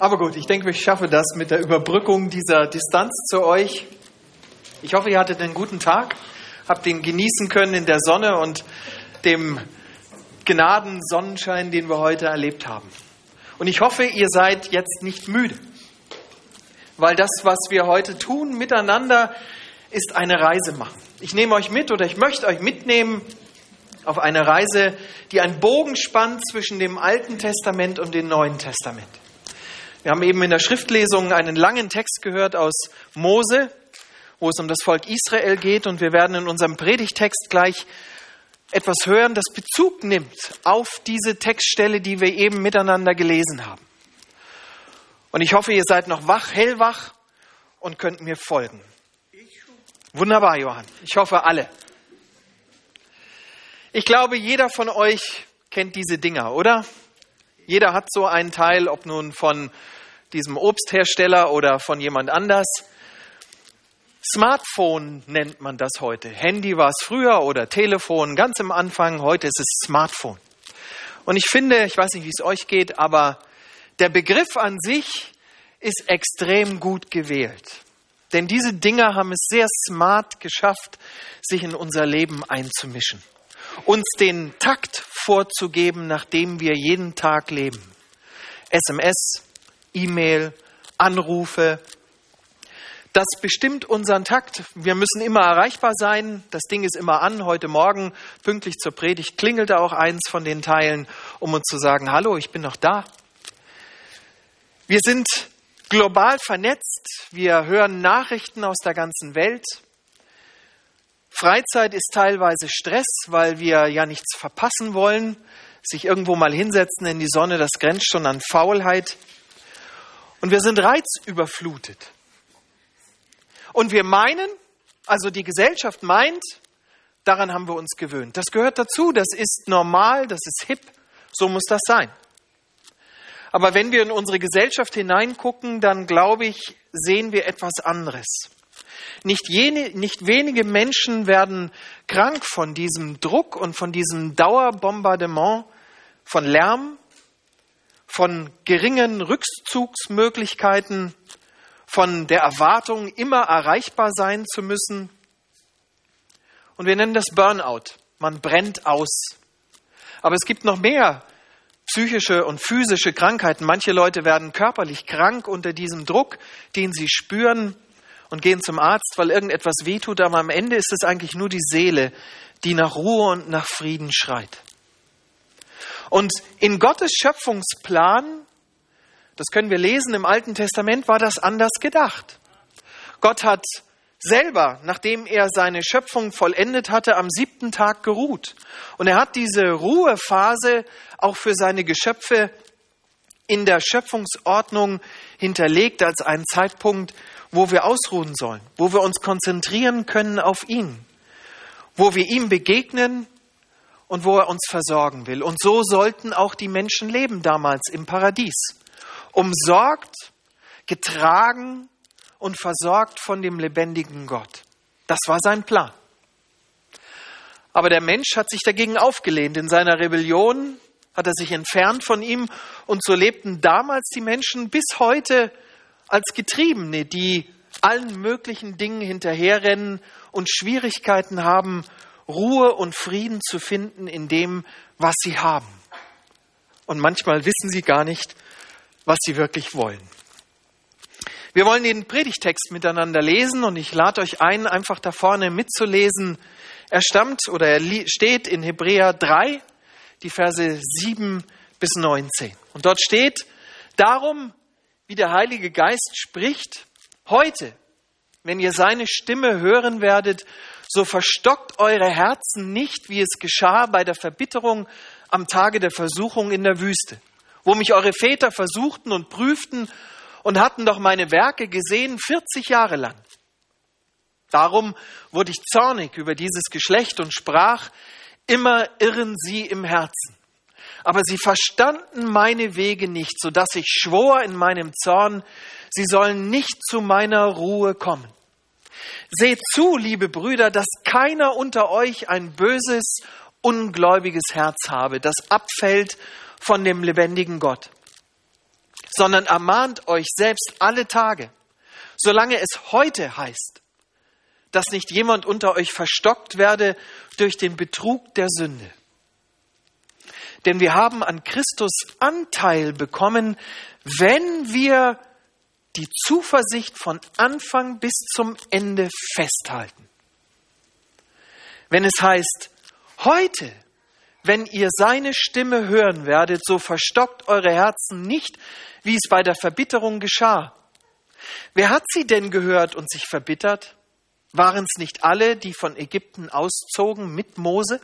Aber gut, ich denke, ich schaffe das mit der Überbrückung dieser Distanz zu euch. Ich hoffe, ihr hattet einen guten Tag, habt ihn genießen können in der Sonne und dem Gnaden-Sonnenschein, den wir heute erlebt haben. Und ich hoffe, ihr seid jetzt nicht müde, weil das, was wir heute tun miteinander, ist eine Reise machen. Ich nehme euch mit oder ich möchte euch mitnehmen auf eine Reise, die einen Bogen spannt zwischen dem Alten Testament und dem Neuen Testament. Wir haben eben in der Schriftlesung einen langen Text gehört aus Mose, wo es um das Volk Israel geht und wir werden in unserem Predigtext gleich etwas hören, das Bezug nimmt auf diese Textstelle, die wir eben miteinander gelesen haben. Und ich hoffe, ihr seid noch wach, hellwach und könnt mir folgen. Wunderbar, Johann. Ich hoffe alle. Ich glaube, jeder von euch kennt diese Dinger, oder? Jeder hat so einen Teil, ob nun von diesem Obsthersteller oder von jemand anders. Smartphone nennt man das heute. Handy war es früher oder Telefon ganz am Anfang. Heute ist es Smartphone. Und ich finde, ich weiß nicht, wie es euch geht, aber der Begriff an sich ist extrem gut gewählt. Denn diese Dinger haben es sehr smart geschafft, sich in unser Leben einzumischen. Uns den Takt vorzugeben, nach dem wir jeden Tag leben. SMS, E-Mail, Anrufe, das bestimmt unseren Takt. Wir müssen immer erreichbar sein. Das Ding ist immer an. Heute Morgen, pünktlich zur Predigt, klingelte auch eins von den Teilen, um uns zu sagen, hallo, ich bin noch da. Wir sind global vernetzt. Wir hören Nachrichten aus der ganzen Welt. Freizeit ist teilweise Stress, weil wir ja nichts verpassen wollen. Sich irgendwo mal hinsetzen in die Sonne, das grenzt schon an Faulheit. Und wir sind reizüberflutet. Und wir meinen, also die Gesellschaft meint, daran haben wir uns gewöhnt. Das gehört dazu, das ist normal, das ist hip, so muss das sein. Aber wenn wir in unsere Gesellschaft hineingucken, dann glaube ich, sehen wir etwas anderes. Nicht, jene, nicht wenige Menschen werden krank von diesem Druck und von diesem Dauerbombardement, von Lärm, von geringen Rückzugsmöglichkeiten, von der Erwartung, immer erreichbar sein zu müssen. Und wir nennen das Burnout. Man brennt aus. Aber es gibt noch mehr psychische und physische Krankheiten. Manche Leute werden körperlich krank unter diesem Druck, den sie spüren und gehen zum Arzt, weil irgendetwas wehtut. Aber am Ende ist es eigentlich nur die Seele, die nach Ruhe und nach Frieden schreit. Und in Gottes Schöpfungsplan das können wir lesen im Alten Testament, war das anders gedacht. Gott hat selber, nachdem er seine Schöpfung vollendet hatte, am siebten Tag geruht. Und er hat diese Ruhephase auch für seine Geschöpfe in der Schöpfungsordnung hinterlegt als einen Zeitpunkt, wo wir ausruhen sollen, wo wir uns konzentrieren können auf ihn, wo wir ihm begegnen und wo er uns versorgen will. Und so sollten auch die Menschen leben damals im Paradies umsorgt, getragen und versorgt von dem lebendigen Gott. Das war sein Plan. Aber der Mensch hat sich dagegen aufgelehnt. In seiner Rebellion hat er sich entfernt von ihm und so lebten damals die Menschen bis heute als Getriebene, die allen möglichen Dingen hinterherrennen und Schwierigkeiten haben, Ruhe und Frieden zu finden in dem, was sie haben. Und manchmal wissen sie gar nicht, was sie wirklich wollen. Wir wollen den Predigtext miteinander lesen und ich lade euch ein, einfach da vorne mitzulesen. Er stammt oder er steht in Hebräer 3, die Verse 7 bis 19. Und dort steht, darum, wie der Heilige Geist spricht, heute, wenn ihr seine Stimme hören werdet, so verstockt eure Herzen nicht, wie es geschah bei der Verbitterung am Tage der Versuchung in der Wüste wo mich eure Väter versuchten und prüften und hatten doch meine Werke gesehen 40 Jahre lang. Darum wurde ich zornig über dieses Geschlecht und sprach, immer irren sie im Herzen. Aber sie verstanden meine Wege nicht, so dass ich schwor in meinem Zorn, sie sollen nicht zu meiner Ruhe kommen. Seht zu, liebe Brüder, dass keiner unter euch ein böses, ungläubiges Herz habe, das abfällt von dem lebendigen Gott. sondern ermahnt euch selbst alle Tage, solange es heute heißt, dass nicht jemand unter euch verstockt werde durch den Betrug der Sünde. Denn wir haben an Christus Anteil bekommen, wenn wir die Zuversicht von Anfang bis zum Ende festhalten. Wenn es heißt, heute, wenn ihr seine Stimme hören werdet, so verstockt eure Herzen nicht, wie es bei der Verbitterung geschah. Wer hat sie denn gehört und sich verbittert? Waren es nicht alle, die von Ägypten auszogen mit Mose?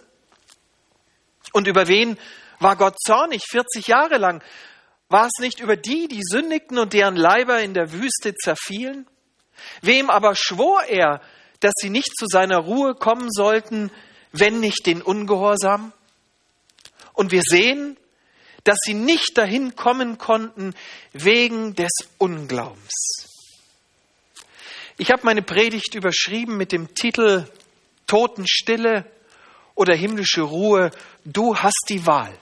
Und über wen war Gott zornig 40 Jahre lang? War es nicht über die, die sündigten und deren Leiber in der Wüste zerfielen? Wem aber schwor er, dass sie nicht zu seiner Ruhe kommen sollten, wenn nicht den Ungehorsam? Und wir sehen, dass sie nicht dahin kommen konnten wegen des Unglaubens. Ich habe meine Predigt überschrieben mit dem Titel Totenstille oder himmlische Ruhe. Du hast die Wahl.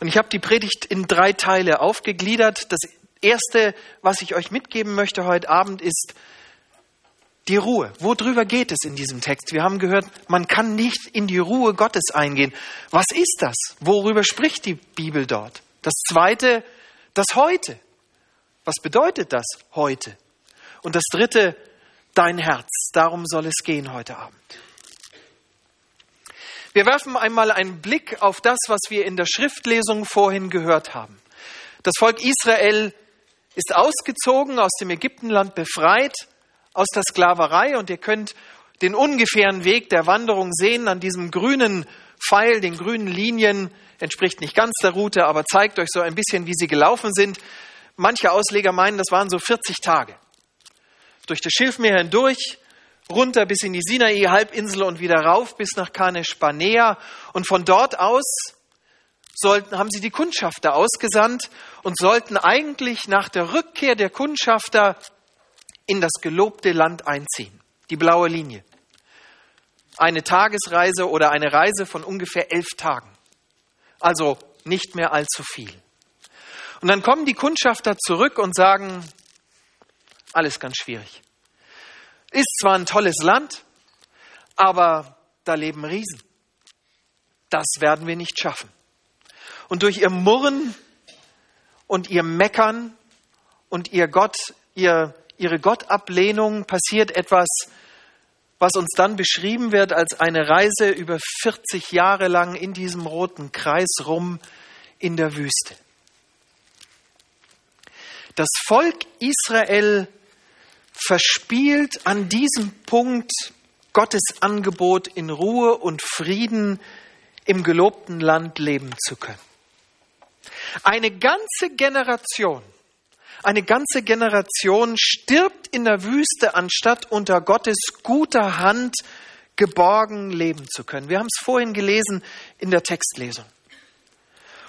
Und ich habe die Predigt in drei Teile aufgegliedert. Das erste, was ich euch mitgeben möchte heute Abend, ist die Ruhe. Worüber geht es in diesem Text? Wir haben gehört, man kann nicht in die Ruhe Gottes eingehen. Was ist das? Worüber spricht die Bibel dort? Das zweite, das heute. Was bedeutet das heute? Und das dritte, dein Herz. Darum soll es gehen heute Abend. Wir werfen einmal einen Blick auf das, was wir in der Schriftlesung vorhin gehört haben. Das Volk Israel ist ausgezogen, aus dem Ägyptenland befreit, aus der Sklaverei und ihr könnt den ungefähren Weg der Wanderung sehen an diesem grünen Pfeil, den grünen Linien, entspricht nicht ganz der Route, aber zeigt euch so ein bisschen, wie sie gelaufen sind. Manche Ausleger meinen, das waren so 40 Tage durch das Schilfmeer hindurch, runter bis in die Sinai-Halbinsel und wieder rauf bis nach Kanesh Barnea. Und von dort aus sollten, haben sie die Kundschafter ausgesandt und sollten eigentlich nach der Rückkehr der Kundschafter in das gelobte Land einziehen. Die blaue Linie. Eine Tagesreise oder eine Reise von ungefähr elf Tagen. Also nicht mehr allzu viel. Und dann kommen die Kundschafter zurück und sagen, alles ganz schwierig. Ist zwar ein tolles Land, aber da leben Riesen. Das werden wir nicht schaffen. Und durch ihr Murren und ihr Meckern und ihr Gott, ihr, ihre Gottablehnung passiert etwas, was uns dann beschrieben wird als eine Reise über 40 Jahre lang in diesem roten Kreis rum in der Wüste. Das Volk Israel verspielt an diesem Punkt Gottes Angebot, in Ruhe und Frieden im gelobten Land leben zu können. Eine ganze Generation, eine ganze Generation stirbt in der Wüste, anstatt unter Gottes guter Hand geborgen leben zu können. Wir haben es vorhin gelesen in der Textlesung.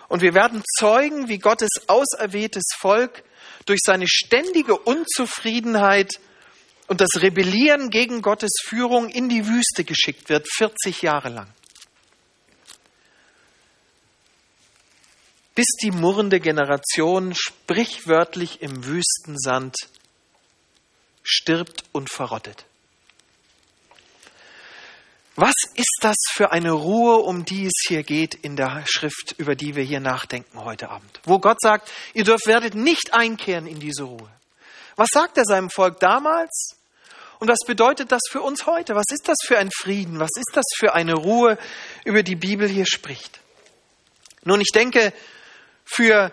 Und wir werden zeugen, wie Gottes auserwähltes Volk durch seine ständige Unzufriedenheit und das Rebellieren gegen Gottes Führung in die Wüste geschickt wird, 40 Jahre lang. Bis die murrende Generation sprichwörtlich im Wüstensand stirbt und verrottet. Was ist das für eine Ruhe, um die es hier geht in der Schrift, über die wir hier nachdenken heute Abend? Wo Gott sagt, ihr dürft werdet nicht einkehren in diese Ruhe. Was sagt er seinem Volk damals? Und was bedeutet das für uns heute? Was ist das für ein Frieden? Was ist das für eine Ruhe, über die Bibel hier spricht? Nun, ich denke, für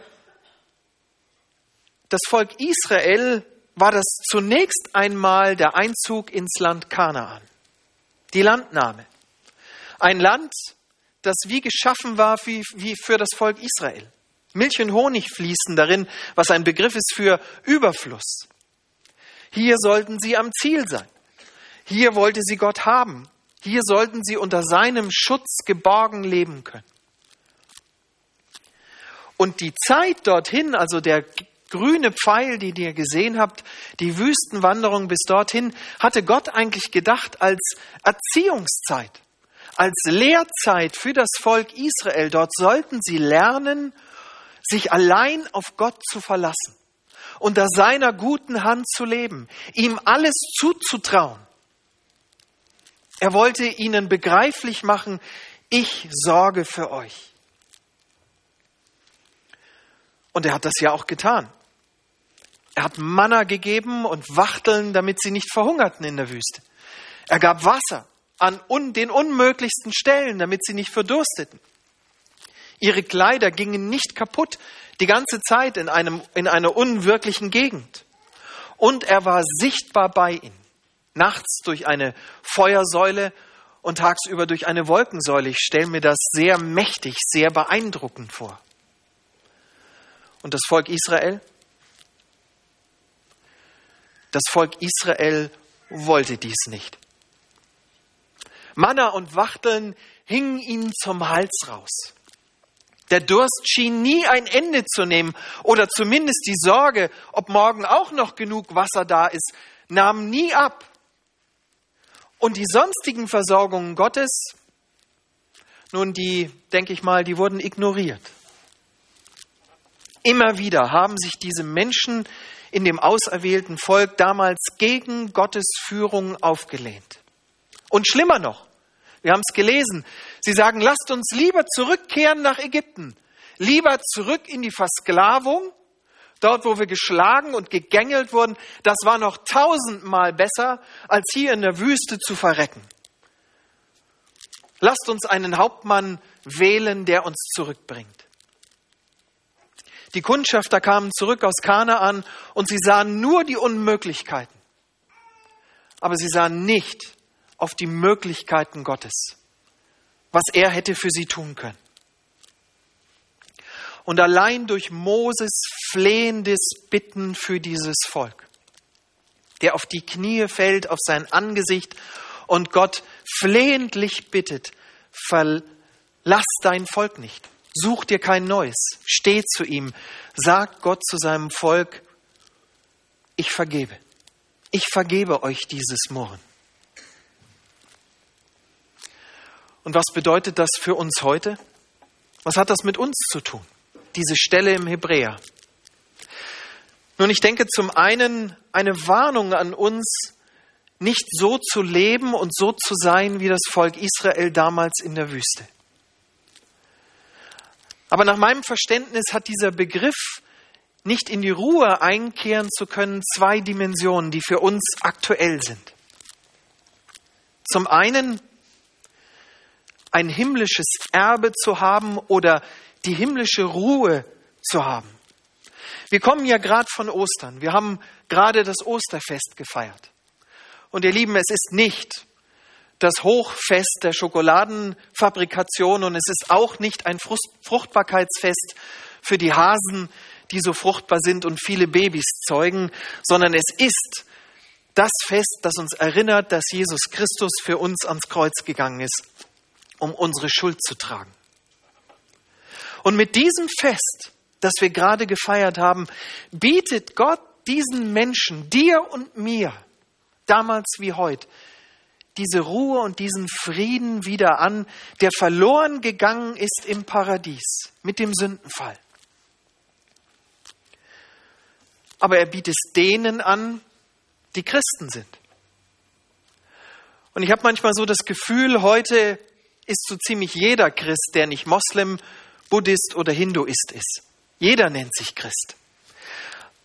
das Volk Israel war das zunächst einmal der Einzug ins Land Kanaan die Landnahme. Ein Land, das wie geschaffen war wie, wie für das Volk Israel. Milch und Honig fließen darin, was ein Begriff ist für Überfluss. Hier sollten sie am Ziel sein. Hier wollte sie Gott haben. Hier sollten sie unter seinem Schutz geborgen leben können. Und die Zeit dorthin, also der grüne Pfeil, den ihr gesehen habt, die Wüstenwanderung bis dorthin, hatte Gott eigentlich gedacht als Erziehungszeit, als Lehrzeit für das Volk Israel. Dort sollten sie lernen, sich allein auf Gott zu verlassen, unter seiner guten Hand zu leben, ihm alles zuzutrauen. Er wollte ihnen begreiflich machen, ich sorge für euch. Und er hat das ja auch getan. Er hat Manna gegeben und Wachteln, damit sie nicht verhungerten in der Wüste. Er gab Wasser an un den unmöglichsten Stellen, damit sie nicht verdursteten. Ihre Kleider gingen nicht kaputt die ganze Zeit in, einem, in einer unwirklichen Gegend. Und er war sichtbar bei ihnen. Nachts durch eine Feuersäule und tagsüber durch eine Wolkensäule. Ich stelle mir das sehr mächtig, sehr beeindruckend vor. Und das Volk Israel? Das Volk Israel wollte dies nicht. Manna und Wachteln hingen ihnen zum Hals raus. Der Durst schien nie ein Ende zu nehmen oder zumindest die Sorge, ob morgen auch noch genug Wasser da ist, nahm nie ab. Und die sonstigen Versorgungen Gottes, nun, die, denke ich mal, die wurden ignoriert. Immer wieder haben sich diese Menschen in dem auserwählten Volk damals gegen Gottes Führung aufgelehnt. Und schlimmer noch, wir haben es gelesen, sie sagen, lasst uns lieber zurückkehren nach Ägypten, lieber zurück in die Versklavung, dort wo wir geschlagen und gegängelt wurden, das war noch tausendmal besser, als hier in der Wüste zu verrecken. Lasst uns einen Hauptmann wählen, der uns zurückbringt. Die Kundschafter kamen zurück aus Kanaan und sie sahen nur die Unmöglichkeiten. Aber sie sahen nicht auf die Möglichkeiten Gottes, was er hätte für sie tun können. Und allein durch Moses flehendes Bitten für dieses Volk, der auf die Knie fällt, auf sein Angesicht und Gott flehentlich bittet, verlass dein Volk nicht. Such dir kein neues. Steh zu ihm. Sag Gott zu seinem Volk, ich vergebe. Ich vergebe euch dieses Murren. Und was bedeutet das für uns heute? Was hat das mit uns zu tun? Diese Stelle im Hebräer. Nun, ich denke zum einen eine Warnung an uns, nicht so zu leben und so zu sein wie das Volk Israel damals in der Wüste. Aber nach meinem Verständnis hat dieser Begriff nicht in die Ruhe einkehren zu können, zwei Dimensionen, die für uns aktuell sind. Zum einen ein himmlisches Erbe zu haben oder die himmlische Ruhe zu haben. Wir kommen ja gerade von Ostern. Wir haben gerade das Osterfest gefeiert. Und ihr Lieben, es ist nicht das Hochfest der Schokoladenfabrikation und es ist auch nicht ein Fruchtbarkeitsfest für die Hasen, die so fruchtbar sind und viele Babys zeugen, sondern es ist das Fest, das uns erinnert, dass Jesus Christus für uns ans Kreuz gegangen ist, um unsere Schuld zu tragen. Und mit diesem Fest, das wir gerade gefeiert haben, bietet Gott diesen Menschen, dir und mir, damals wie heute, diese Ruhe und diesen Frieden wieder an, der verloren gegangen ist im Paradies mit dem Sündenfall. Aber er bietet es denen an, die Christen sind. Und ich habe manchmal so das Gefühl, heute ist so ziemlich jeder Christ, der nicht Moslem, Buddhist oder Hinduist ist. Jeder nennt sich Christ.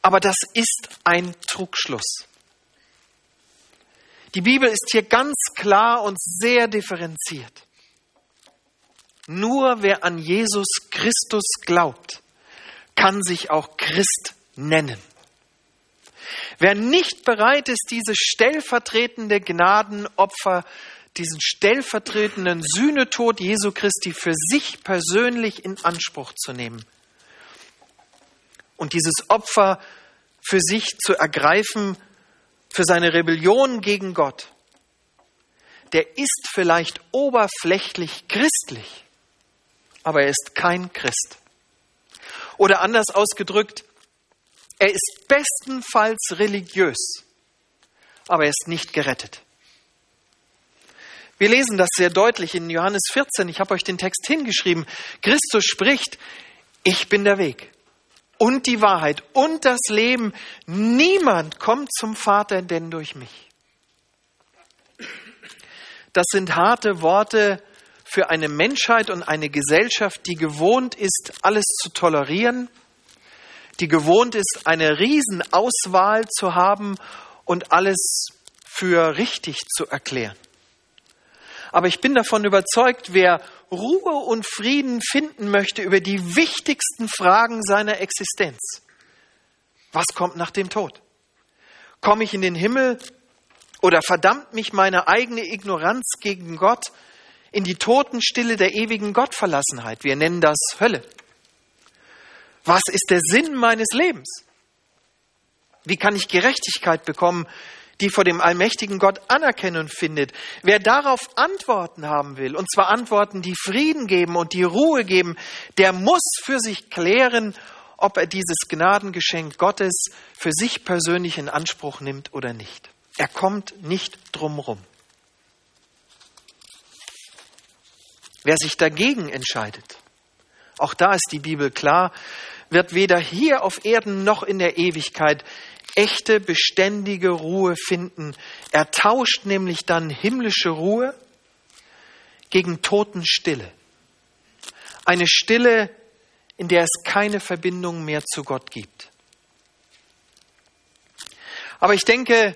Aber das ist ein Trugschluss. Die Bibel ist hier ganz klar und sehr differenziert. Nur wer an Jesus Christus glaubt, kann sich auch Christ nennen. Wer nicht bereit ist, dieses stellvertretende Gnadenopfer, diesen stellvertretenden Sühnetod Jesu Christi für sich persönlich in Anspruch zu nehmen und dieses Opfer für sich zu ergreifen, für seine Rebellion gegen Gott, der ist vielleicht oberflächlich christlich, aber er ist kein Christ. Oder anders ausgedrückt, er ist bestenfalls religiös, aber er ist nicht gerettet. Wir lesen das sehr deutlich in Johannes 14. Ich habe euch den Text hingeschrieben. Christus spricht, Ich bin der Weg und die Wahrheit und das Leben. Niemand kommt zum Vater denn durch mich. Das sind harte Worte für eine Menschheit und eine Gesellschaft, die gewohnt ist, alles zu tolerieren, die gewohnt ist, eine Riesenauswahl zu haben und alles für richtig zu erklären. Aber ich bin davon überzeugt, wer Ruhe und Frieden finden möchte über die wichtigsten Fragen seiner Existenz. Was kommt nach dem Tod? Komme ich in den Himmel oder verdammt mich meine eigene Ignoranz gegen Gott in die Totenstille der ewigen Gottverlassenheit? Wir nennen das Hölle. Was ist der Sinn meines Lebens? Wie kann ich Gerechtigkeit bekommen, die vor dem allmächtigen Gott Anerkennung findet. Wer darauf Antworten haben will, und zwar Antworten, die Frieden geben und die Ruhe geben, der muss für sich klären, ob er dieses Gnadengeschenk Gottes für sich persönlich in Anspruch nimmt oder nicht. Er kommt nicht drumrum. Wer sich dagegen entscheidet, auch da ist die Bibel klar, wird weder hier auf Erden noch in der Ewigkeit echte, beständige Ruhe finden. Er tauscht nämlich dann himmlische Ruhe gegen Totenstille. Eine Stille, in der es keine Verbindung mehr zu Gott gibt. Aber ich denke,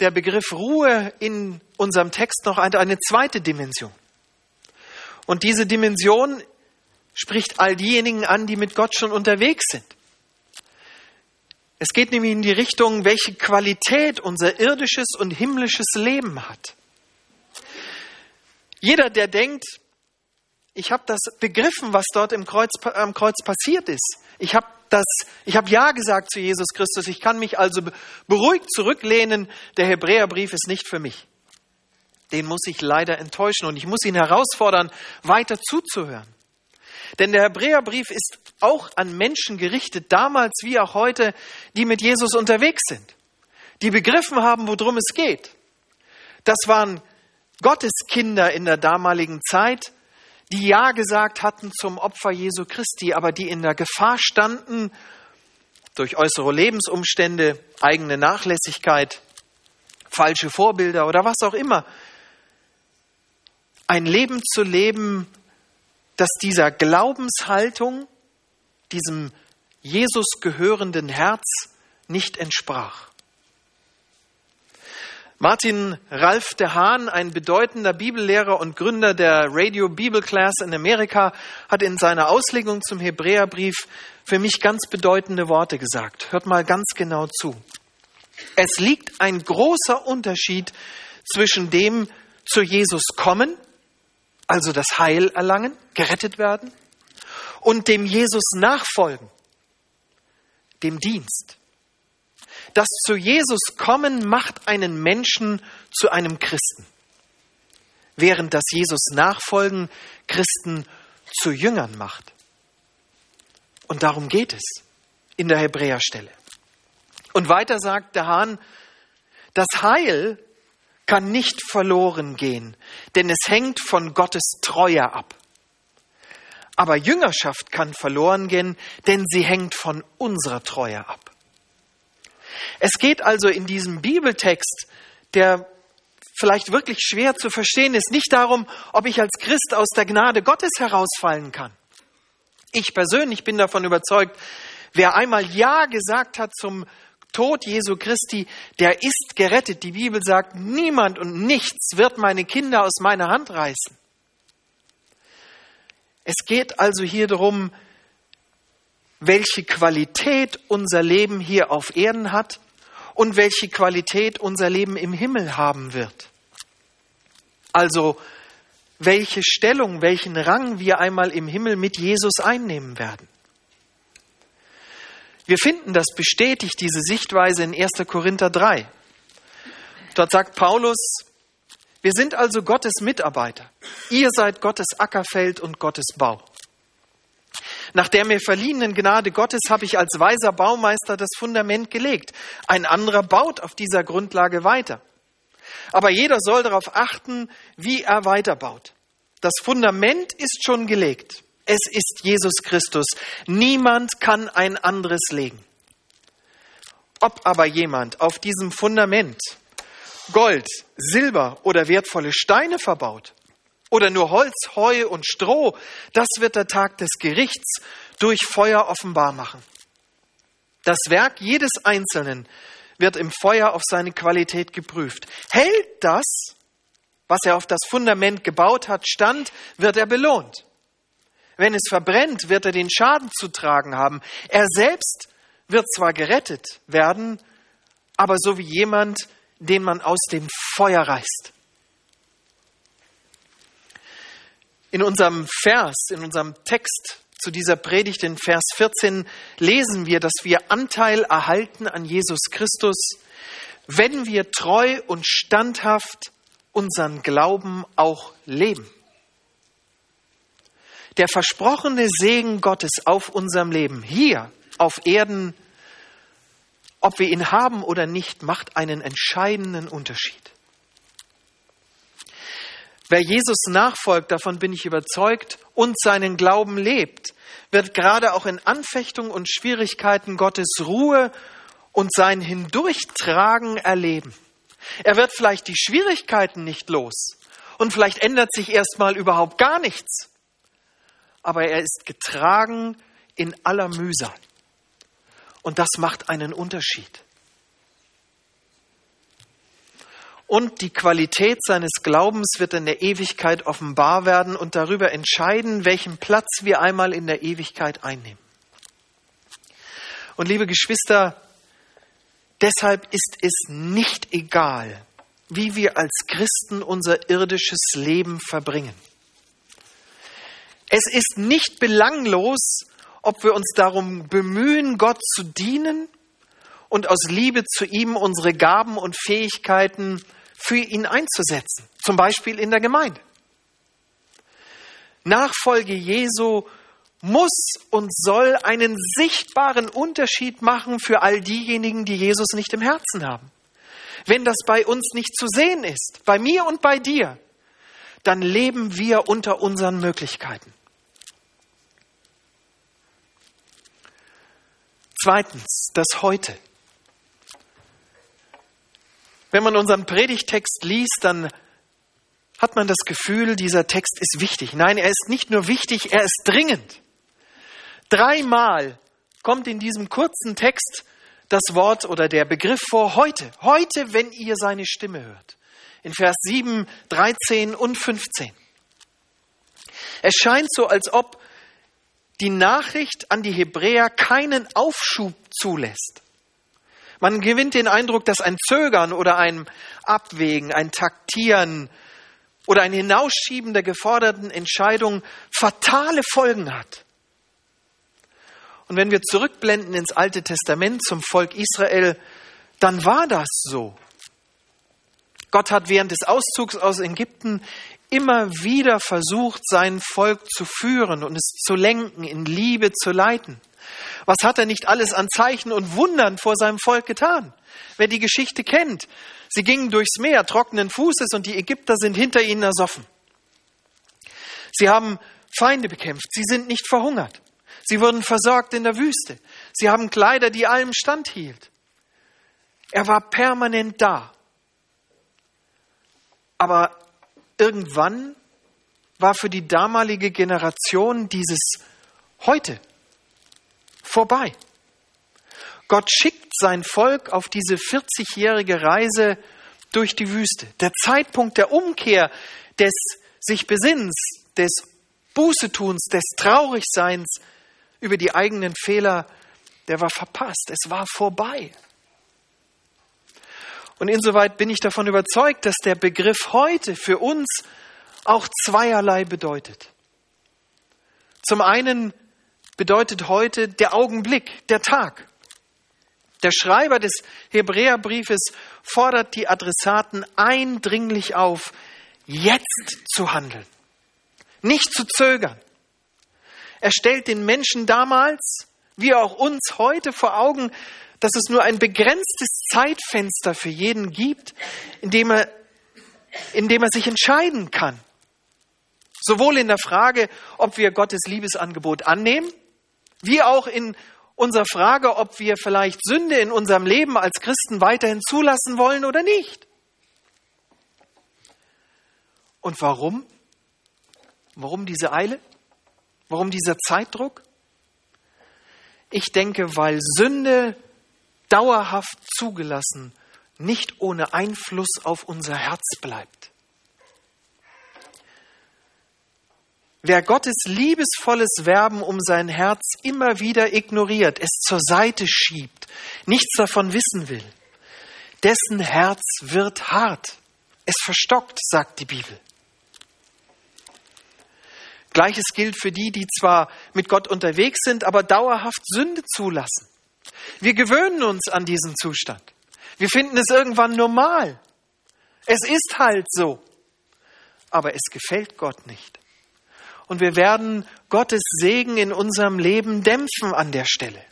der Begriff Ruhe in unserem Text noch eine zweite Dimension. Und diese Dimension spricht all diejenigen an, die mit Gott schon unterwegs sind. Es geht nämlich in die Richtung, welche Qualität unser irdisches und himmlisches Leben hat. Jeder, der denkt, ich habe das begriffen, was dort im Kreuz, am Kreuz passiert ist. Ich habe das, ich habe ja gesagt zu Jesus Christus. Ich kann mich also beruhigt zurücklehnen. Der Hebräerbrief ist nicht für mich. Den muss ich leider enttäuschen und ich muss ihn herausfordern, weiter zuzuhören. Denn der Hebräerbrief ist auch an Menschen gerichtet, damals wie auch heute, die mit Jesus unterwegs sind, die begriffen haben, worum es geht. Das waren Gotteskinder in der damaligen Zeit, die Ja gesagt hatten zum Opfer Jesu Christi, aber die in der Gefahr standen, durch äußere Lebensumstände, eigene Nachlässigkeit, falsche Vorbilder oder was auch immer, ein Leben zu leben, dass dieser Glaubenshaltung, diesem Jesus gehörenden Herz nicht entsprach. Martin Ralph de Haan, ein bedeutender Bibellehrer und Gründer der Radio Bible Class in Amerika, hat in seiner Auslegung zum Hebräerbrief für mich ganz bedeutende Worte gesagt. Hört mal ganz genau zu. Es liegt ein großer Unterschied zwischen dem zu Jesus kommen also das Heil erlangen, gerettet werden, und dem Jesus nachfolgen, dem Dienst. Das zu Jesus kommen macht einen Menschen zu einem Christen, während das Jesus nachfolgen Christen zu Jüngern macht. Und darum geht es in der Hebräerstelle. Und weiter sagt der Hahn, das Heil kann nicht verloren gehen, denn es hängt von Gottes Treue ab. Aber Jüngerschaft kann verloren gehen, denn sie hängt von unserer Treue ab. Es geht also in diesem Bibeltext, der vielleicht wirklich schwer zu verstehen ist, nicht darum, ob ich als Christ aus der Gnade Gottes herausfallen kann. Ich persönlich bin davon überzeugt, wer einmal Ja gesagt hat zum Tod Jesu Christi, der ist gerettet. Die Bibel sagt, niemand und nichts wird meine Kinder aus meiner Hand reißen. Es geht also hier darum, welche Qualität unser Leben hier auf Erden hat und welche Qualität unser Leben im Himmel haben wird. Also welche Stellung, welchen Rang wir einmal im Himmel mit Jesus einnehmen werden. Wir finden das bestätigt, diese Sichtweise in 1. Korinther 3. Dort sagt Paulus, wir sind also Gottes Mitarbeiter. Ihr seid Gottes Ackerfeld und Gottes Bau. Nach der mir verliehenen Gnade Gottes habe ich als weiser Baumeister das Fundament gelegt. Ein anderer baut auf dieser Grundlage weiter. Aber jeder soll darauf achten, wie er weiterbaut. Das Fundament ist schon gelegt. Es ist Jesus Christus. Niemand kann ein anderes legen. Ob aber jemand auf diesem Fundament Gold, Silber oder wertvolle Steine verbaut oder nur Holz, Heu und Stroh, das wird der Tag des Gerichts durch Feuer offenbar machen. Das Werk jedes Einzelnen wird im Feuer auf seine Qualität geprüft. Hält das, was er auf das Fundament gebaut hat, stand, wird er belohnt. Wenn es verbrennt, wird er den Schaden zu tragen haben. Er selbst wird zwar gerettet werden, aber so wie jemand, den man aus dem Feuer reißt. In unserem Vers, in unserem Text zu dieser Predigt in Vers 14 lesen wir, dass wir Anteil erhalten an Jesus Christus, wenn wir treu und standhaft unseren Glauben auch leben. Der versprochene Segen Gottes auf unserem Leben hier auf Erden, ob wir ihn haben oder nicht, macht einen entscheidenden Unterschied. Wer Jesus nachfolgt, davon bin ich überzeugt, und seinen Glauben lebt, wird gerade auch in Anfechtung und Schwierigkeiten Gottes Ruhe und sein Hindurchtragen erleben. Er wird vielleicht die Schwierigkeiten nicht los und vielleicht ändert sich erstmal überhaupt gar nichts, aber er ist getragen in aller Mühsal. Und das macht einen Unterschied. Und die Qualität seines Glaubens wird in der Ewigkeit offenbar werden und darüber entscheiden, welchen Platz wir einmal in der Ewigkeit einnehmen. Und liebe Geschwister, deshalb ist es nicht egal, wie wir als Christen unser irdisches Leben verbringen. Es ist nicht belanglos, ob wir uns darum bemühen, Gott zu dienen und aus Liebe zu ihm unsere Gaben und Fähigkeiten für ihn einzusetzen, zum Beispiel in der Gemeinde. Nachfolge Jesu muss und soll einen sichtbaren Unterschied machen für all diejenigen, die Jesus nicht im Herzen haben. Wenn das bei uns nicht zu sehen ist, bei mir und bei dir, dann leben wir unter unseren Möglichkeiten. Zweitens, das Heute. Wenn man unseren Predigtext liest, dann hat man das Gefühl, dieser Text ist wichtig. Nein, er ist nicht nur wichtig, er ist dringend. Dreimal kommt in diesem kurzen Text das Wort oder der Begriff vor heute. Heute, wenn ihr seine Stimme hört. In Vers 7, 13 und 15. Es scheint so, als ob die Nachricht an die Hebräer keinen Aufschub zulässt. Man gewinnt den Eindruck, dass ein Zögern oder ein Abwägen, ein Taktieren oder ein Hinausschieben der geforderten Entscheidung fatale Folgen hat. Und wenn wir zurückblenden ins Alte Testament zum Volk Israel, dann war das so. Gott hat während des Auszugs aus Ägypten immer wieder versucht, sein Volk zu führen und es zu lenken, in Liebe zu leiten. Was hat er nicht alles an Zeichen und Wundern vor seinem Volk getan? Wer die Geschichte kennt, sie gingen durchs Meer trockenen Fußes und die Ägypter sind hinter ihnen ersoffen. Sie haben Feinde bekämpft, sie sind nicht verhungert. Sie wurden versorgt in der Wüste. Sie haben Kleider, die allem standhielt. Er war permanent da. Aber irgendwann war für die damalige Generation dieses heute vorbei. Gott schickt sein Volk auf diese 40-jährige Reise durch die Wüste. Der Zeitpunkt der Umkehr, des sich Besinns, des Bußetuns, des Traurigseins über die eigenen Fehler, der war verpasst. Es war vorbei. Und insoweit bin ich davon überzeugt, dass der Begriff heute für uns auch zweierlei bedeutet. Zum einen bedeutet heute der Augenblick, der Tag. Der Schreiber des Hebräerbriefes fordert die Adressaten eindringlich auf, jetzt zu handeln, nicht zu zögern. Er stellt den Menschen damals, wie auch uns heute vor Augen, dass es nur ein begrenztes Zeitfenster für jeden gibt, in dem er, in dem er sich entscheiden kann. Sowohl in der Frage, ob wir Gottes Liebesangebot annehmen, wie auch in unserer Frage, ob wir vielleicht Sünde in unserem Leben als Christen weiterhin zulassen wollen oder nicht. Und warum? Warum diese Eile? Warum dieser Zeitdruck? Ich denke, weil Sünde dauerhaft zugelassen nicht ohne Einfluss auf unser Herz bleibt. Wer Gottes liebesvolles Werben um sein Herz immer wieder ignoriert, es zur Seite schiebt, nichts davon wissen will, dessen Herz wird hart. Es verstockt, sagt die Bibel. Gleiches gilt für die, die zwar mit Gott unterwegs sind, aber dauerhaft Sünde zulassen. Wir gewöhnen uns an diesen Zustand. Wir finden es irgendwann normal. Es ist halt so. Aber es gefällt Gott nicht. Und wir werden Gottes Segen in unserem Leben dämpfen an der Stelle.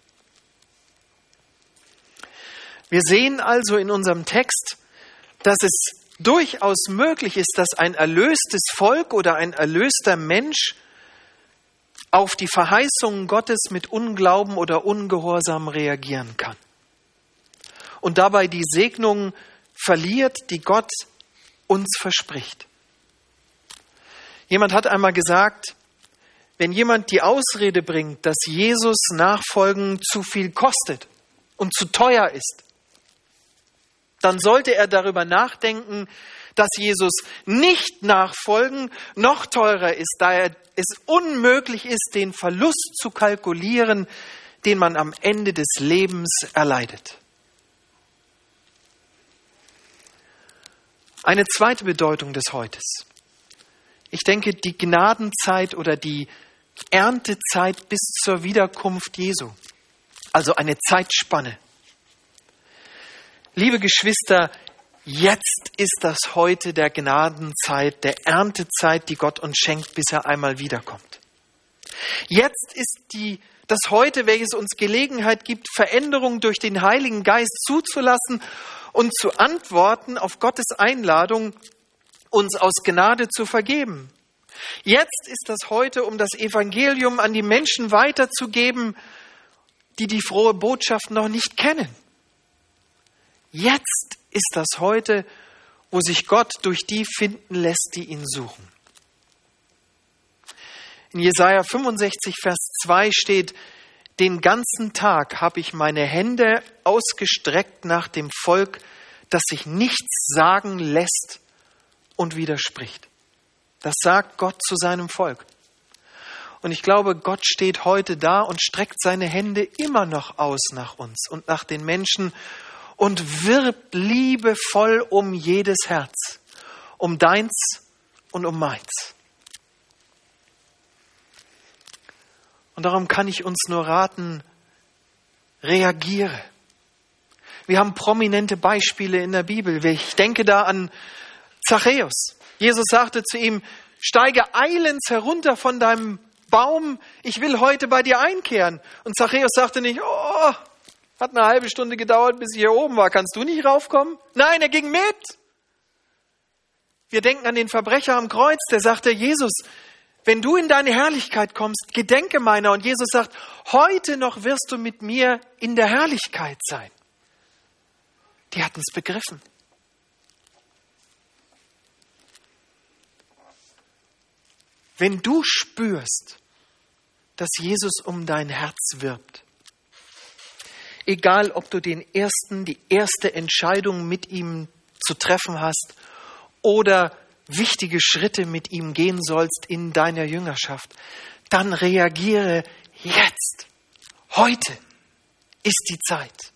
Wir sehen also in unserem Text, dass es durchaus möglich ist, dass ein erlöstes Volk oder ein erlöster Mensch auf die Verheißungen Gottes mit Unglauben oder Ungehorsam reagieren kann und dabei die Segnung verliert, die Gott uns verspricht. Jemand hat einmal gesagt, wenn jemand die Ausrede bringt, dass Jesus Nachfolgen zu viel kostet und zu teuer ist, dann sollte er darüber nachdenken, dass Jesus nicht nachfolgen noch teurer ist, da es unmöglich ist, den Verlust zu kalkulieren, den man am Ende des Lebens erleidet. Eine zweite Bedeutung des Heutes. Ich denke, die Gnadenzeit oder die Erntezeit bis zur Wiederkunft Jesu. Also eine Zeitspanne. Liebe Geschwister, jetzt ist das heute der Gnadenzeit, der Erntezeit, die Gott uns schenkt, bis er einmal wiederkommt. Jetzt ist die, das heute, welches uns Gelegenheit gibt, Veränderung durch den Heiligen Geist zuzulassen und zu antworten auf Gottes Einladung, uns aus Gnade zu vergeben. Jetzt ist das heute, um das Evangelium an die Menschen weiterzugeben, die die frohe Botschaft noch nicht kennen. Jetzt ist das heute, wo sich Gott durch die finden lässt, die ihn suchen. In Jesaja 65, Vers 2 steht, den ganzen Tag habe ich meine Hände ausgestreckt nach dem Volk, das sich nichts sagen lässt und widerspricht. Das sagt Gott zu seinem Volk. Und ich glaube, Gott steht heute da und streckt seine Hände immer noch aus nach uns und nach den Menschen und wirbt liebevoll um jedes Herz, um deins und um meins. Und darum kann ich uns nur raten, reagiere. Wir haben prominente Beispiele in der Bibel. Ich denke da an Zachäus. Jesus sagte zu ihm, steige eilends herunter von deinem Baum, ich will heute bei dir einkehren. Und Zachäus sagte nicht, oh, hat eine halbe Stunde gedauert, bis ich hier oben war. Kannst du nicht raufkommen? Nein, er ging mit. Wir denken an den Verbrecher am Kreuz, der sagte, Jesus, wenn du in deine Herrlichkeit kommst, gedenke meiner. Und Jesus sagt, heute noch wirst du mit mir in der Herrlichkeit sein. Die hatten es begriffen. Wenn du spürst, dass Jesus um dein Herz wirbt, egal ob du den ersten, die erste Entscheidung mit ihm zu treffen hast oder wichtige Schritte mit ihm gehen sollst in deiner Jüngerschaft, dann reagiere jetzt. Heute ist die Zeit.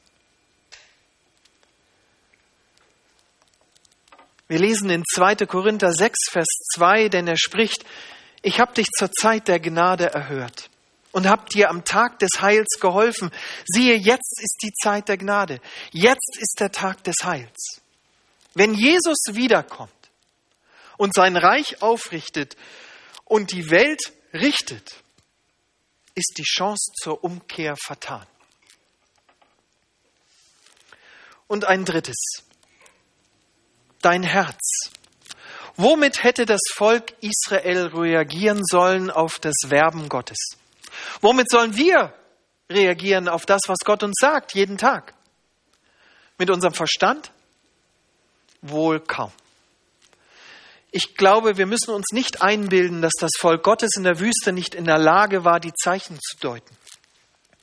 Wir lesen in 2. Korinther 6, Vers 2, denn er spricht, ich habe dich zur Zeit der Gnade erhört und habt dir am Tag des Heils geholfen. Siehe, jetzt ist die Zeit der Gnade. Jetzt ist der Tag des Heils. Wenn Jesus wiederkommt und sein Reich aufrichtet und die Welt richtet, ist die Chance zur Umkehr vertan. Und ein drittes. Dein Herz Womit hätte das Volk Israel reagieren sollen auf das Werben Gottes? Womit sollen wir reagieren auf das, was Gott uns sagt, jeden Tag? Mit unserem Verstand? Wohl kaum. Ich glaube, wir müssen uns nicht einbilden, dass das Volk Gottes in der Wüste nicht in der Lage war, die Zeichen zu deuten.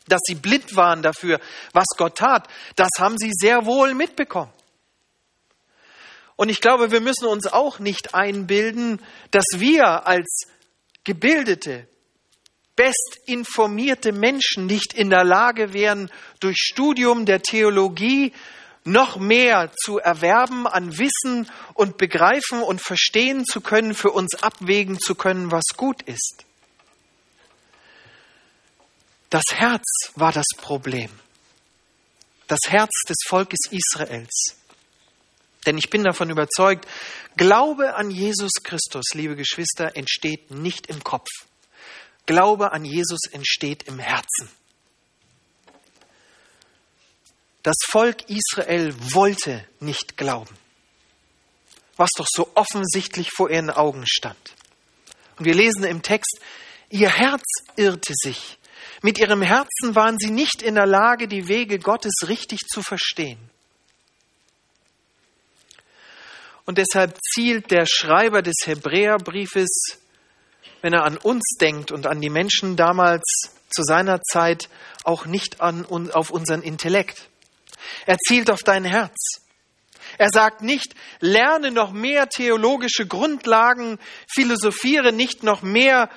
Dass sie blind waren dafür, was Gott tat, das haben sie sehr wohl mitbekommen. Und ich glaube, wir müssen uns auch nicht einbilden, dass wir als gebildete, bestinformierte Menschen nicht in der Lage wären, durch Studium der Theologie noch mehr zu erwerben an Wissen und begreifen und verstehen zu können, für uns abwägen zu können, was gut ist. Das Herz war das Problem. Das Herz des Volkes Israels. Denn ich bin davon überzeugt, Glaube an Jesus Christus, liebe Geschwister, entsteht nicht im Kopf. Glaube an Jesus entsteht im Herzen. Das Volk Israel wollte nicht glauben, was doch so offensichtlich vor ihren Augen stand. Und wir lesen im Text, ihr Herz irrte sich. Mit ihrem Herzen waren sie nicht in der Lage, die Wege Gottes richtig zu verstehen. Und deshalb zielt der Schreiber des Hebräerbriefes, wenn er an uns denkt und an die Menschen damals zu seiner Zeit, auch nicht an, auf unseren Intellekt. Er zielt auf dein Herz. Er sagt nicht, lerne noch mehr theologische Grundlagen, philosophiere nicht noch mehr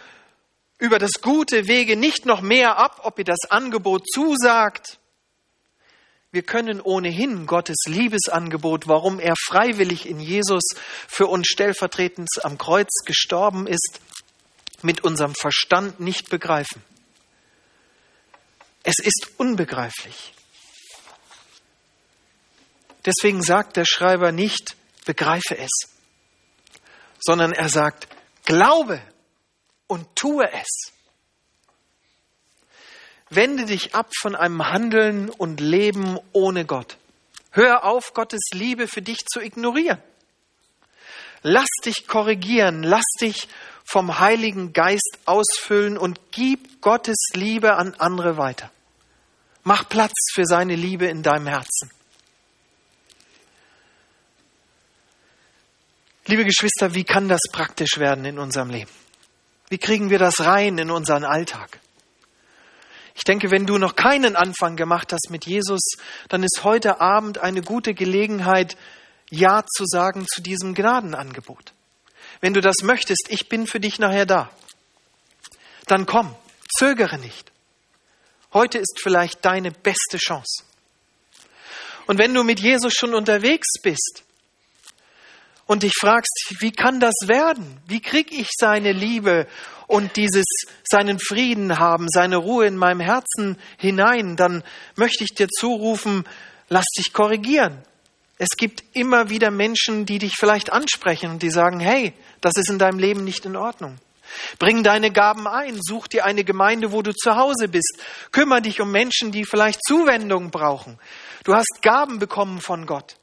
über das gute Wege, nicht noch mehr ab, ob ihr das Angebot zusagt. Wir können ohnehin Gottes Liebesangebot, warum er freiwillig in Jesus für uns stellvertretend am Kreuz gestorben ist, mit unserem Verstand nicht begreifen. Es ist unbegreiflich. Deswegen sagt der Schreiber nicht, begreife es, sondern er sagt, glaube und tue es. Wende dich ab von einem Handeln und Leben ohne Gott. Hör auf, Gottes Liebe für dich zu ignorieren. Lass dich korrigieren, lass dich vom Heiligen Geist ausfüllen und gib Gottes Liebe an andere weiter. Mach Platz für seine Liebe in deinem Herzen. Liebe Geschwister, wie kann das praktisch werden in unserem Leben? Wie kriegen wir das rein in unseren Alltag? Ich denke, wenn du noch keinen Anfang gemacht hast mit Jesus, dann ist heute Abend eine gute Gelegenheit, Ja zu sagen zu diesem Gnadenangebot. Wenn du das möchtest, ich bin für dich nachher da. Dann komm, zögere nicht. Heute ist vielleicht deine beste Chance. Und wenn du mit Jesus schon unterwegs bist, und dich fragst, wie kann das werden? Wie kriege ich seine Liebe und dieses seinen Frieden haben, seine Ruhe in meinem Herzen hinein, dann möchte ich dir zurufen, lass dich korrigieren. Es gibt immer wieder Menschen, die dich vielleicht ansprechen und die sagen, hey, das ist in deinem Leben nicht in Ordnung. Bring deine Gaben ein, such dir eine Gemeinde, wo du zu Hause bist. Kümmer dich um Menschen, die vielleicht Zuwendung brauchen. Du hast Gaben bekommen von Gott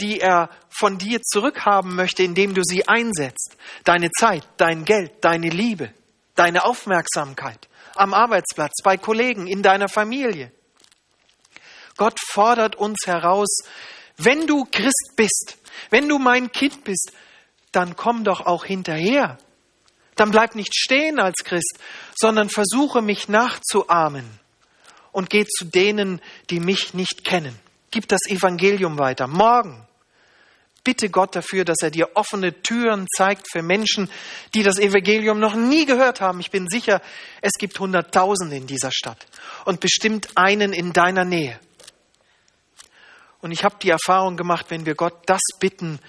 die er von dir zurückhaben möchte, indem du sie einsetzt. Deine Zeit, dein Geld, deine Liebe, deine Aufmerksamkeit am Arbeitsplatz, bei Kollegen, in deiner Familie. Gott fordert uns heraus, wenn du Christ bist, wenn du mein Kind bist, dann komm doch auch hinterher. Dann bleib nicht stehen als Christ, sondern versuche mich nachzuahmen und geh zu denen, die mich nicht kennen. Gib das Evangelium weiter. Morgen bitte Gott dafür, dass er dir offene Türen zeigt für Menschen, die das Evangelium noch nie gehört haben. Ich bin sicher, es gibt Hunderttausende in dieser Stadt und bestimmt einen in deiner Nähe. Und ich habe die Erfahrung gemacht, wenn wir Gott das bitten,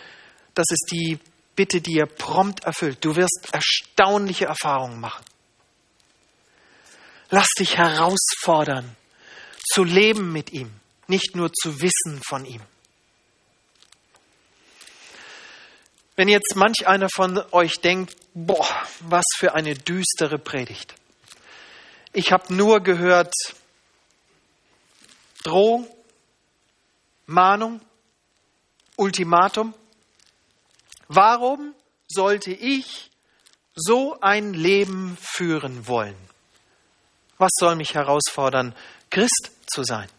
dass es die Bitte, die er prompt erfüllt. Du wirst erstaunliche Erfahrungen machen. Lass dich herausfordern, zu leben mit ihm, nicht nur zu wissen von ihm. Wenn jetzt manch einer von euch denkt, boah, was für eine düstere Predigt. Ich habe nur gehört Drohung, Mahnung, Ultimatum. Warum sollte ich so ein Leben führen wollen? Was soll mich herausfordern, Christ zu sein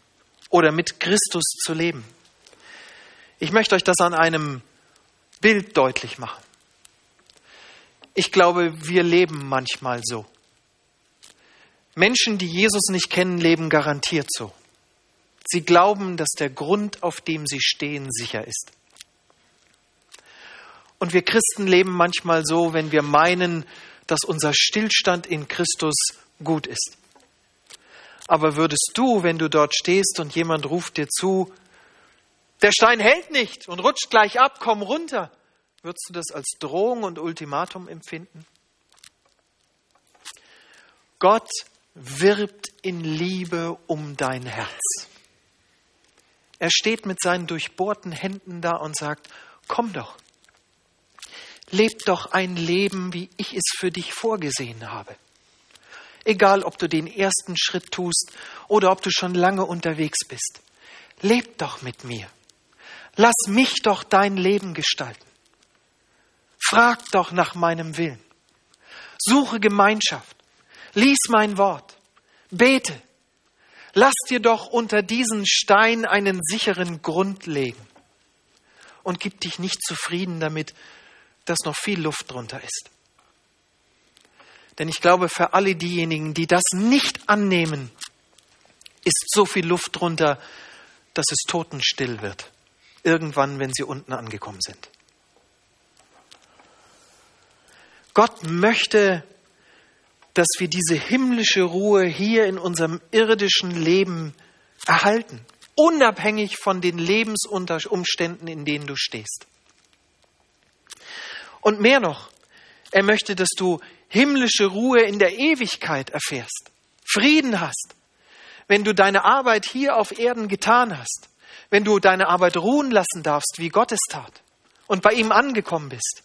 oder mit Christus zu leben? Ich möchte euch das an einem Bild deutlich machen. Ich glaube, wir leben manchmal so. Menschen, die Jesus nicht kennen, leben garantiert so. Sie glauben, dass der Grund, auf dem sie stehen, sicher ist. Und wir Christen leben manchmal so, wenn wir meinen, dass unser Stillstand in Christus gut ist. Aber würdest du, wenn du dort stehst und jemand ruft dir zu, der Stein hält nicht und rutscht gleich ab, komm runter, würdest du das als Drohung und Ultimatum empfinden? Gott wirbt in Liebe um dein Herz. Er steht mit seinen durchbohrten Händen da und sagt, komm doch, leb doch ein Leben, wie ich es für dich vorgesehen habe. Egal, ob du den ersten Schritt tust oder ob du schon lange unterwegs bist. Leb doch mit mir. Lass mich doch dein Leben gestalten. Frag doch nach meinem Willen. Suche Gemeinschaft. Lies mein Wort. Bete. Lass dir doch unter diesen Stein einen sicheren Grund legen. Und gib dich nicht zufrieden damit, dass noch viel Luft drunter ist. Denn ich glaube, für alle diejenigen, die das nicht annehmen, ist so viel Luft drunter, dass es totenstill wird. Irgendwann, wenn sie unten angekommen sind. Gott möchte, dass wir diese himmlische Ruhe hier in unserem irdischen Leben erhalten, unabhängig von den Lebensumständen, in denen du stehst. Und mehr noch, er möchte, dass du himmlische Ruhe in der Ewigkeit erfährst, Frieden hast, wenn du deine Arbeit hier auf Erden getan hast, wenn du deine Arbeit ruhen lassen darfst, wie Gott es tat, und bei ihm angekommen bist,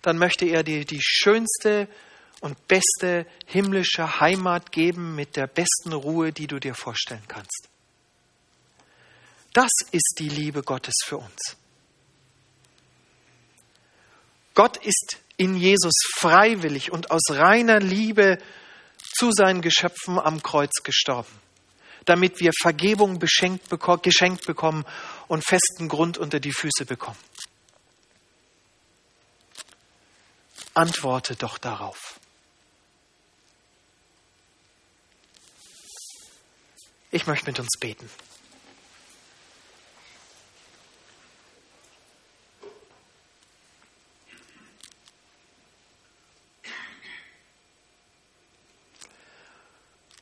dann möchte er dir die schönste und beste himmlische Heimat geben mit der besten Ruhe, die du dir vorstellen kannst. Das ist die Liebe Gottes für uns. Gott ist in Jesus freiwillig und aus reiner Liebe zu seinen Geschöpfen am Kreuz gestorben, damit wir Vergebung geschenkt bekommen und festen Grund unter die Füße bekommen. Antworte doch darauf. Ich möchte mit uns beten.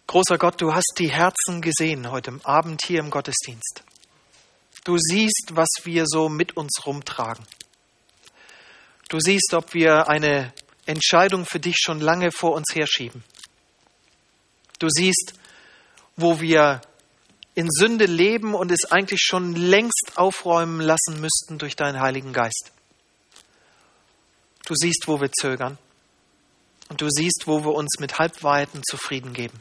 Großer Gott, du hast die Herzen gesehen heute Abend hier im Gottesdienst. Du siehst, was wir so mit uns rumtragen. Du siehst, ob wir eine Entscheidung für dich schon lange vor uns herschieben. Du siehst, wo wir in Sünde leben und es eigentlich schon längst aufräumen lassen müssten durch deinen Heiligen Geist. Du siehst, wo wir zögern. Und du siehst, wo wir uns mit Halbweiten zufrieden geben.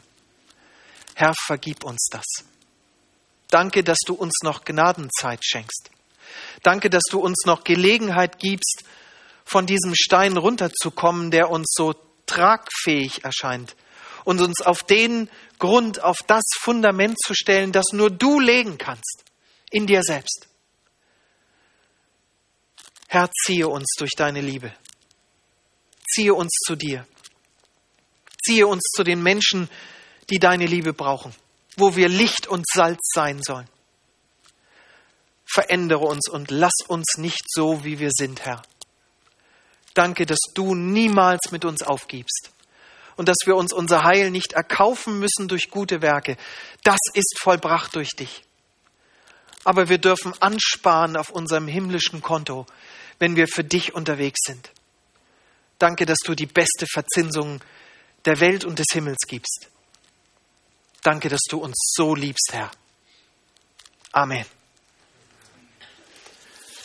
Herr, vergib uns das. Danke, dass du uns noch Gnadenzeit schenkst. Danke, dass du uns noch Gelegenheit gibst, von diesem Stein runterzukommen, der uns so tragfähig erscheint und uns auf den Grund, auf das Fundament zu stellen, das nur du legen kannst, in dir selbst. Herr, ziehe uns durch deine Liebe. Ziehe uns zu dir. Ziehe uns zu den Menschen, die deine Liebe brauchen, wo wir Licht und Salz sein sollen. Verändere uns und lass uns nicht so, wie wir sind, Herr. Danke, dass du niemals mit uns aufgibst und dass wir uns unser Heil nicht erkaufen müssen durch gute Werke. Das ist vollbracht durch dich. Aber wir dürfen ansparen auf unserem himmlischen Konto, wenn wir für dich unterwegs sind. Danke, dass du die beste Verzinsung der Welt und des Himmels gibst. Danke, dass du uns so liebst, Herr. Amen.